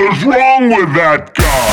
What is wrong with that guy?